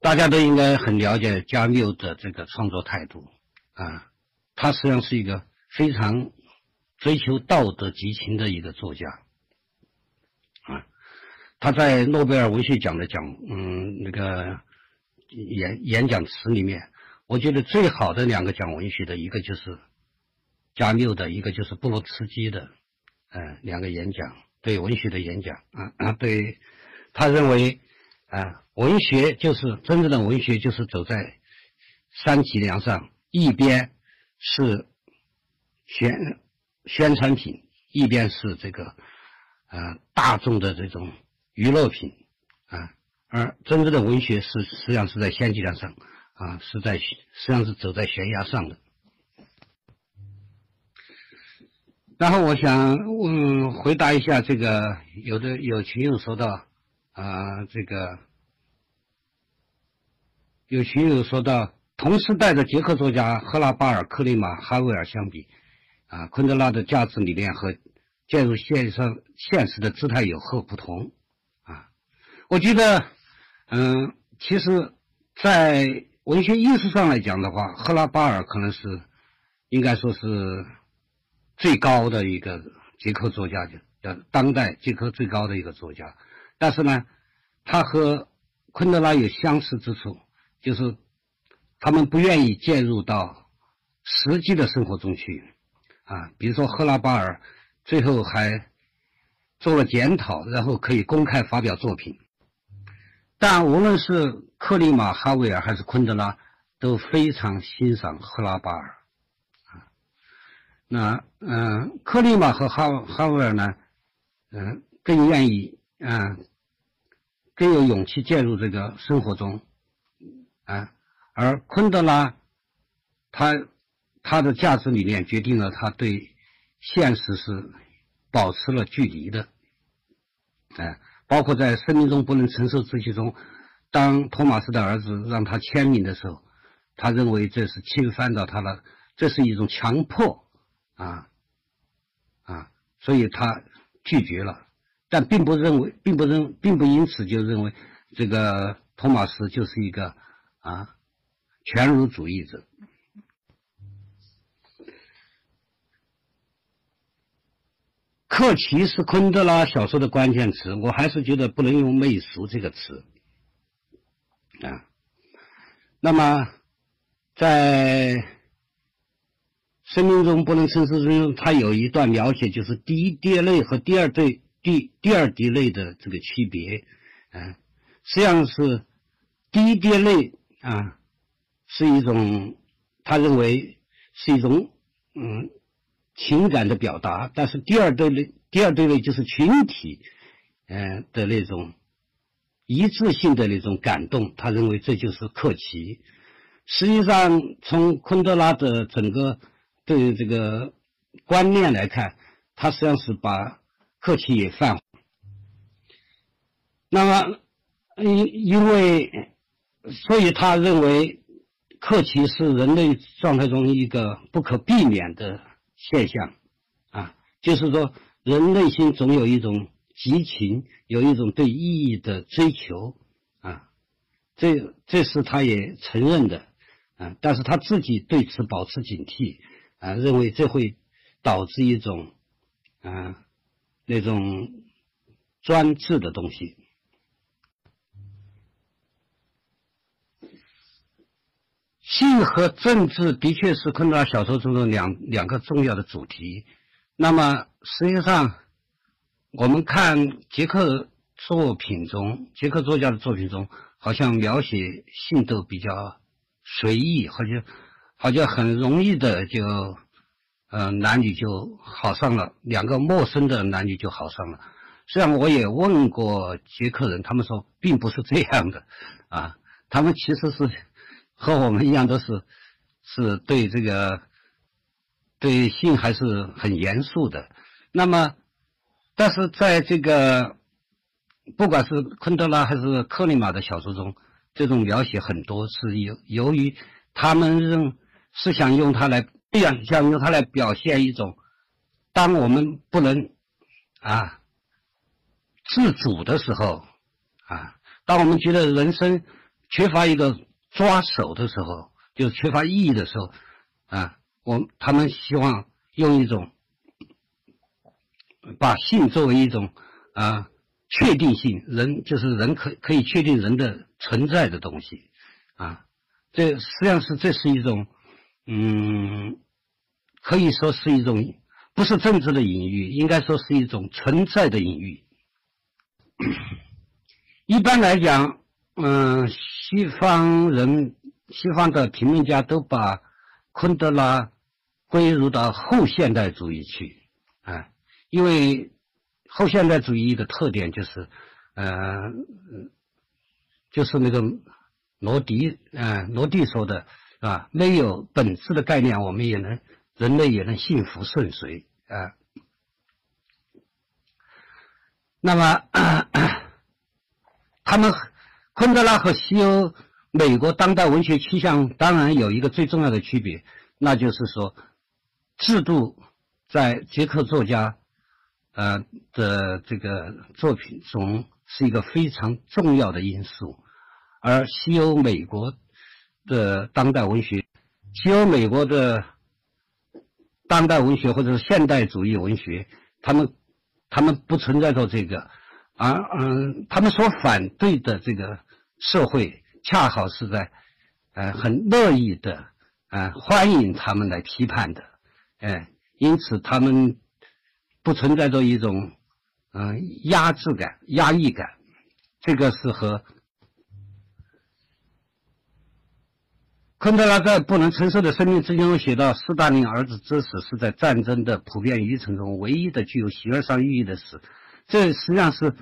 大家都应该很了解加缪的这个创作态度啊，他实际上是一个非常追求道德激情的一个作家啊。他在诺贝尔文学奖的讲，嗯，那个演演讲词里面，我觉得最好的两个讲文学的，一个就是加缪的，一个就是布罗茨基的，嗯，两个演讲对文学的演讲啊啊，对，他认为啊，文学就是真正的文学，就是走在三脊梁上，一边是宣宣传品，一边是这个呃大众的这种。娱乐品，啊，而真正的文学是实际上是在仙脊梁上，啊，是在实际上是走在悬崖上的。然后我想问回答一下这个，有的有群友说到，啊，这个有群友说到，同时代的捷克作家赫拉巴尔、克里马、哈维尔相比，啊，昆德拉的价值理念和介入现实现实的姿态有何不同？啊我觉得，嗯，其实，在文学艺术上来讲的话，赫拉巴尔可能是应该说是最高的一个捷克作家，叫当代捷克最高的一个作家。但是呢，他和昆德拉有相似之处，就是他们不愿意介入到实际的生活中去，啊，比如说赫拉巴尔最后还做了检讨，然后可以公开发表作品。但无论是克里马哈维尔还是昆德拉，都非常欣赏赫拉巴尔，啊，那嗯，克里马和哈哈维尔呢，嗯，更愿意啊，更有勇气介入这个生活中，啊，而昆德拉，他他的价值理念决定了他对现实是保持了距离的，哎，包括在生命中不能承受之气中，当托马斯的儿子让他签名的时候，他认为这是侵犯到他的，这是一种强迫，啊啊，所以他拒绝了，但并不认为，并不认，并不因此就认为这个托马斯就是一个啊。全儒主义者，克奇是昆德拉小说的关键词，我还是觉得不能用媚俗这个词啊。那么，在生命中不能生死中，他有一段描写，就是第一滴泪和第二对第第二滴泪的这个区别，嗯，实际上是第一滴泪啊。是一种，他认为是一种嗯情感的表达，但是第二对类，第二对类就是群体，嗯的那种一致性的那种感动，他认为这就是克奇。实际上，从昆德拉的整个对这个观念来看，他实际上是把客气也泛。那么，因因为，所以他认为。克奇是人类状态中一个不可避免的现象，啊，就是说人内心总有一种激情，有一种对意义的追求，啊，这这是他也承认的，啊，但是他自己对此保持警惕，啊，认为这会导致一种，啊，那种专制的东西。性和政治的确是昆德拉小说中的两两个重要的主题。那么，实际上，我们看捷克作品中，捷克作家的作品中，好像描写性都比较随意，好像好像很容易的就，呃，男女就好上了，两个陌生的男女就好上了。虽然，我也问过捷克人，他们说并不是这样的，啊，他们其实是。和我们一样，都是是对这个对性还是很严肃的。那么，但是在这个不管是昆德拉还是克里马的小说中，这种描写很多是由由于他们认是想用它来，想想用它来表现一种，当我们不能啊自主的时候啊，当我们觉得人生缺乏一个。抓手的时候，就缺乏意义的时候，啊，我他们希望用一种把性作为一种啊确定性，人就是人可可以确定人的存在的东西，啊，这实际上是这是一种，嗯，可以说是一种不是政治的隐喻，应该说是一种存在的隐喻。一般来讲。嗯，西方人、西方的评论家都把昆德拉归入到后现代主义去，啊，因为后现代主义的特点就是，呃，就是那个罗迪，嗯，罗迪说的，啊，没有本质的概念，我们也能，人类也能幸福顺遂，啊，那么 他们。昆德拉和西欧、美国当代文学趋向当然有一个最重要的区别，那就是说，制度在捷克作家，呃的这个作品中是一个非常重要的因素，而西欧、美国的当代文学，西欧、美国的当代文学或者是现代主义文学，他们他们不存在着这个。而嗯，他们所反对的这个社会，恰好是在，呃，很乐意的，呃，欢迎他们来批判的，哎，因此他们不存在着一种，嗯，压制感、压抑感，这个是和昆德拉在《不能承受的生命之中》写到，斯大林儿子之死是在战争的普遍愚蠢中唯一的具有形而上意义的事。这实际上是，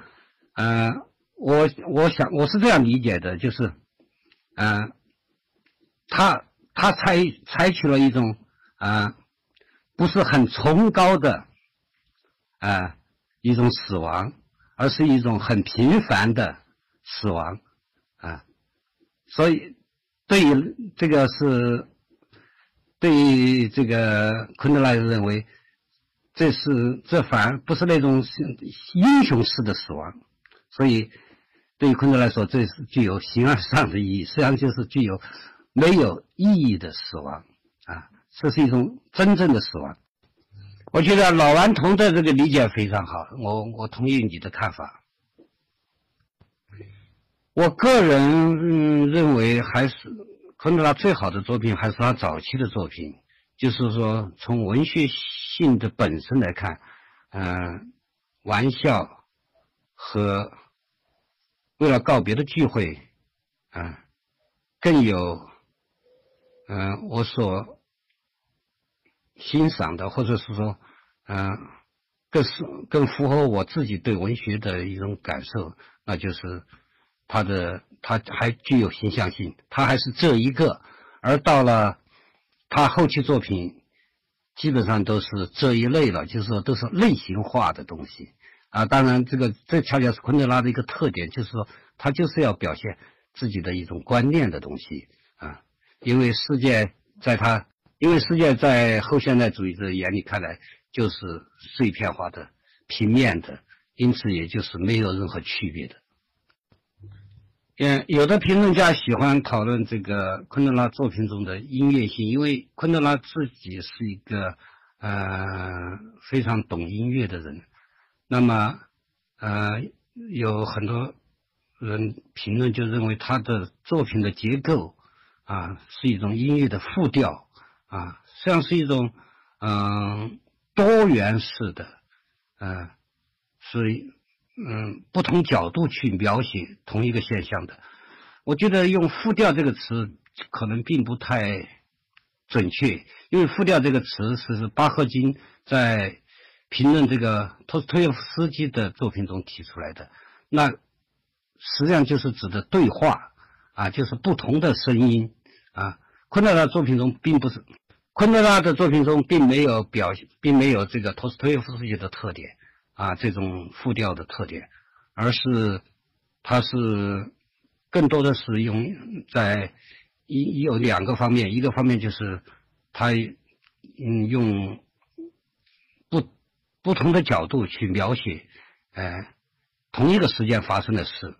呃，我我想我是这样理解的，就是，呃，他他采采取了一种啊不是很崇高的啊一种死亡，而是一种很平凡的死亡啊，所以对于这个是对于这个昆德拉认为。这是这反而不是那种英雄式的死亡，所以对于昆德拉来说，这是具有形而上的意义，实际上就是具有没有意义的死亡啊，这是一种真正的死亡。我觉得老顽童的这个理解非常好，我我同意你的看法。我个人认为，还是昆德拉最好的作品还是他早期的作品。就是说，从文学性的本身来看，嗯，玩笑和为了告别的聚会，啊，更有，嗯，我所欣赏的，或者是说，嗯，更是更符合我自己对文学的一种感受，那就是他的他还具有形象性，他还是这一个，而到了。他后期作品基本上都是这一类了，就是说都是类型化的东西啊。当然，这个这恰恰是昆德拉的一个特点，就是说他就是要表现自己的一种观念的东西啊。因为世界在他，因为世界在后现代主义者眼里看来就是碎片化的、平面的，因此也就是没有任何区别的。嗯，有的评论家喜欢讨论这个昆德拉作品中的音乐性，因为昆德拉自己是一个呃非常懂音乐的人。那么，呃，有很多人评论就认为他的作品的结构啊是一种音乐的复调啊，实际上是一种嗯多元式的，嗯，所以。嗯，不同角度去描写同一个现象的，我觉得用“复调”这个词可能并不太准确，因为“复调”这个词是巴赫金在评论这个托斯托耶夫斯基的作品中提出来的。那实际上就是指的对话啊，就是不同的声音啊。昆德拉作品中并不是，昆德拉的作品中并没有表现，并没有这个托斯托耶夫斯基的特点。啊，这种复调的特点，而是它是更多的是用在一有两个方面，一个方面就是它嗯用不不同的角度去描写呃同一个时间发生的事。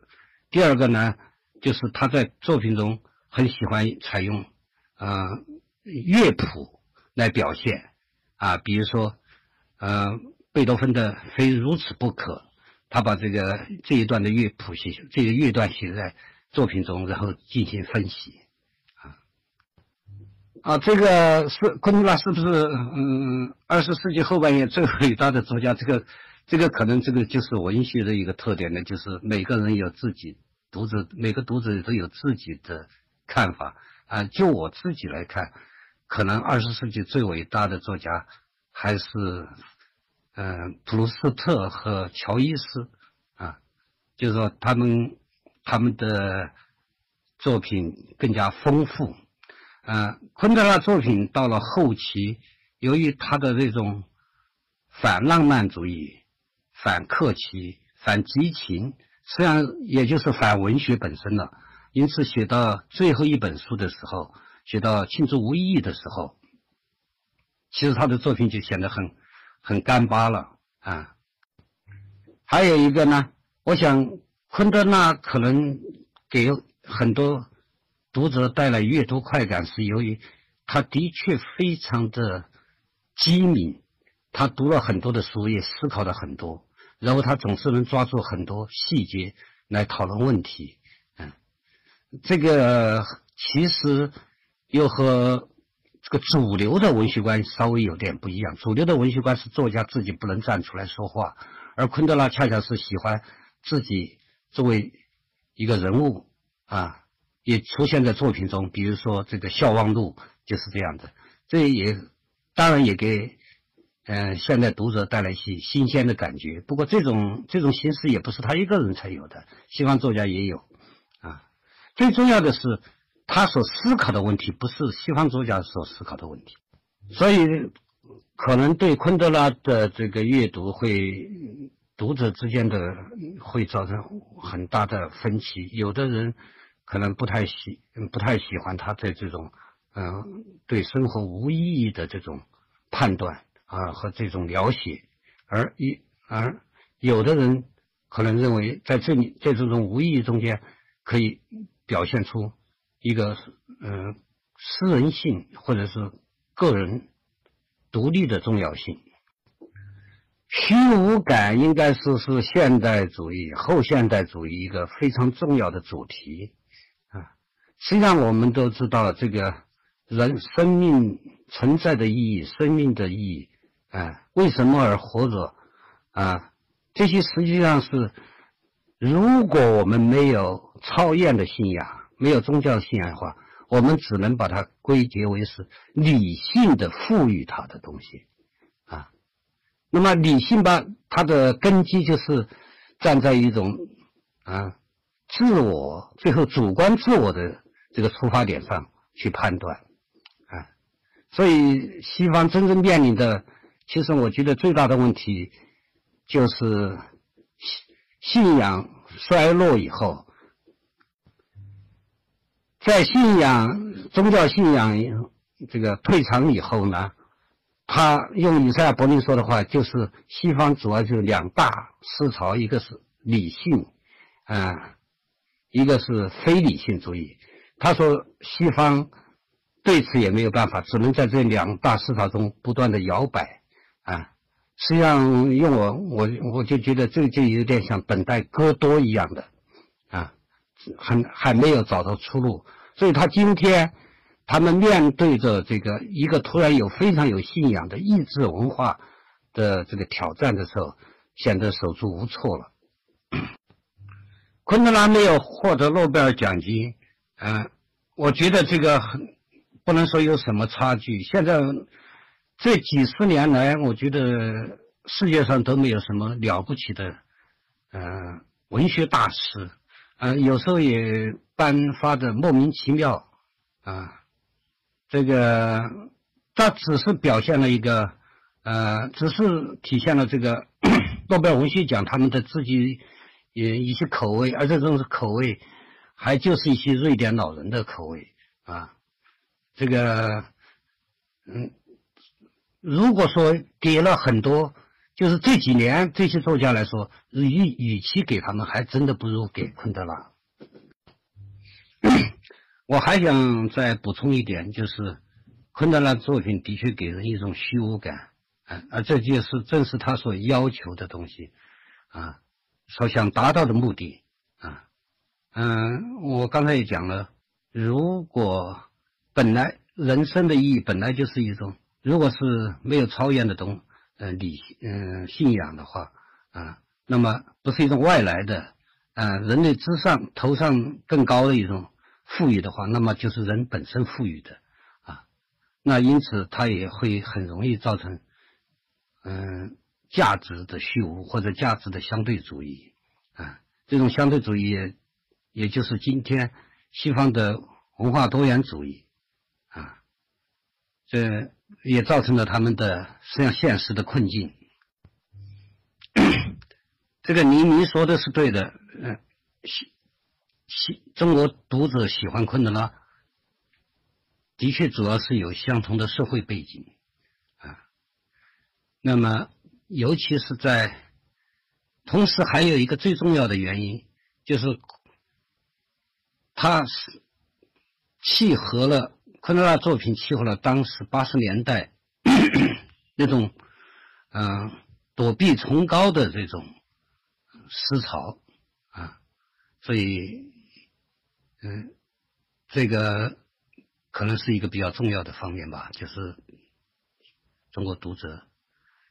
第二个呢，就是他在作品中很喜欢采用啊乐谱来表现啊，比如说呃。贝多芬的非如此不可，他把这个这一段的乐谱写，这个乐段写在作品中，然后进行分析，啊，啊，这个是昆德拉是不是嗯二十世纪后半叶最伟大的作家？这个这个可能这个就是文学的一个特点呢，就是每个人有自己读者，每个读者都有自己的看法啊。就我自己来看，可能二十世纪最伟大的作家还是。嗯，普鲁斯特和乔伊斯啊，就是说他们他们的作品更加丰富。嗯，昆德拉作品到了后期，由于他的这种反浪漫主义、反客气、反激情，实际上也就是反文学本身了。因此，写到最后一本书的时候，写到《庆祝无意义》的时候，其实他的作品就显得很。很干巴了啊！还有一个呢，我想昆德拉可能给很多读者带来阅读快感，是由于他的确非常的机敏，他读了很多的书，也思考了很多，然后他总是能抓住很多细节来讨论问题。嗯，这个其实又和。这个主流的文学观稍微有点不一样。主流的文学观是作家自己不能站出来说话，而昆德拉恰恰是喜欢自己作为一个人物啊，也出现在作品中。比如说这个《笑忘录》就是这样的。这也当然也给嗯现在读者带来一些新鲜的感觉。不过这种这种形式也不是他一个人才有的，西方作家也有啊。最重要的是。他所思考的问题不是西方作家所思考的问题，所以可能对昆德拉的这个阅读会读者之间的会造成很大的分歧。有的人可能不太喜不太喜欢他的这种嗯对生活无意义的这种判断啊和这种描写，而一而有的人可能认为在这里在这种无意义中间可以表现出。一个嗯，私人性或者是个人独立的重要性，虚无感应该是是现代主义、后现代主义一个非常重要的主题啊。实际上，我们都知道这个人生命存在的意义、生命的意义啊，为什么而活着啊？这些实际上是，如果我们没有超验的信仰。没有宗教信仰的话，我们只能把它归结为是理性的赋予它的东西，啊，那么理性吧，它的根基就是站在一种啊自我最后主观自我的这个出发点上去判断，啊，所以西方真正面临的，其实我觉得最大的问题就是信信仰衰落以后。在信仰宗教信仰这个退场以后呢，他用以赛亚·柏林说的话，就是西方主要就两大思潮，一个是理性，啊，一个是非理性主义。他说西方对此也没有办法，只能在这两大思潮中不断的摇摆，啊，实际上用我我我就觉得这就有点像等待戈多一样的，还还没有找到出路，所以他今天他们面对着这个一个突然有非常有信仰的意志文化的这个挑战的时候，显得手足无措了。昆德拉没有获得诺贝尔奖金，嗯，我觉得这个很不能说有什么差距。现在这几十年来，我觉得世界上都没有什么了不起的，嗯，文学大师。嗯，有时候也颁发的莫名其妙，啊，这个它只是表现了一个，呃，只是体现了这个诺贝尔文学奖他们的自己也一些口味，而这种口味还就是一些瑞典老人的口味啊，这个，嗯，如果说给了很多。就是这几年这些作家来说，与与其给他们，还真的不如给昆德拉。我还想再补充一点，就是昆德拉作品的确给人一种虚无感，啊，而这就是正是他所要求的东西，啊，所想达到的目的，啊，嗯，我刚才也讲了，如果本来人生的意义本来就是一种，如果是没有超验的东。呃，理嗯信仰的话啊，那么不是一种外来的啊，人类之上头上更高的一种赋予的话，那么就是人本身赋予的啊，那因此它也会很容易造成嗯价值的虚无或者价值的相对主义啊，这种相对主义也也就是今天西方的文化多元主义啊，这。也造成了他们的实际上现实的困境。这个你你说的是对的，嗯，喜喜中国读者喜欢昆德拉，的确主要是有相同的社会背景啊。那么，尤其是在，同时还有一个最重要的原因，就是它是契合了。昆德拉作品契合了当时八十年代那种嗯躲避崇高的这种思潮啊，所以嗯这个可能是一个比较重要的方面吧，就是中国读者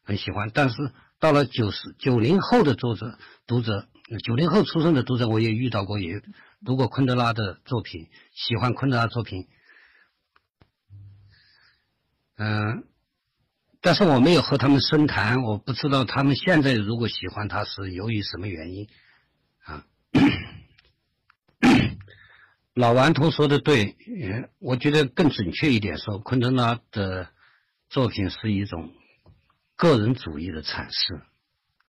很喜欢。但是到了九十九零后的作者读者，九零后出生的读者，我也遇到过，也读过昆德拉的作品，喜欢昆德拉作品。嗯，但是我没有和他们深谈，我不知道他们现在如果喜欢他是由于什么原因啊？老顽童说的对，嗯，我觉得更准确一点说，昆德拉的作品是一种个人主义的阐释。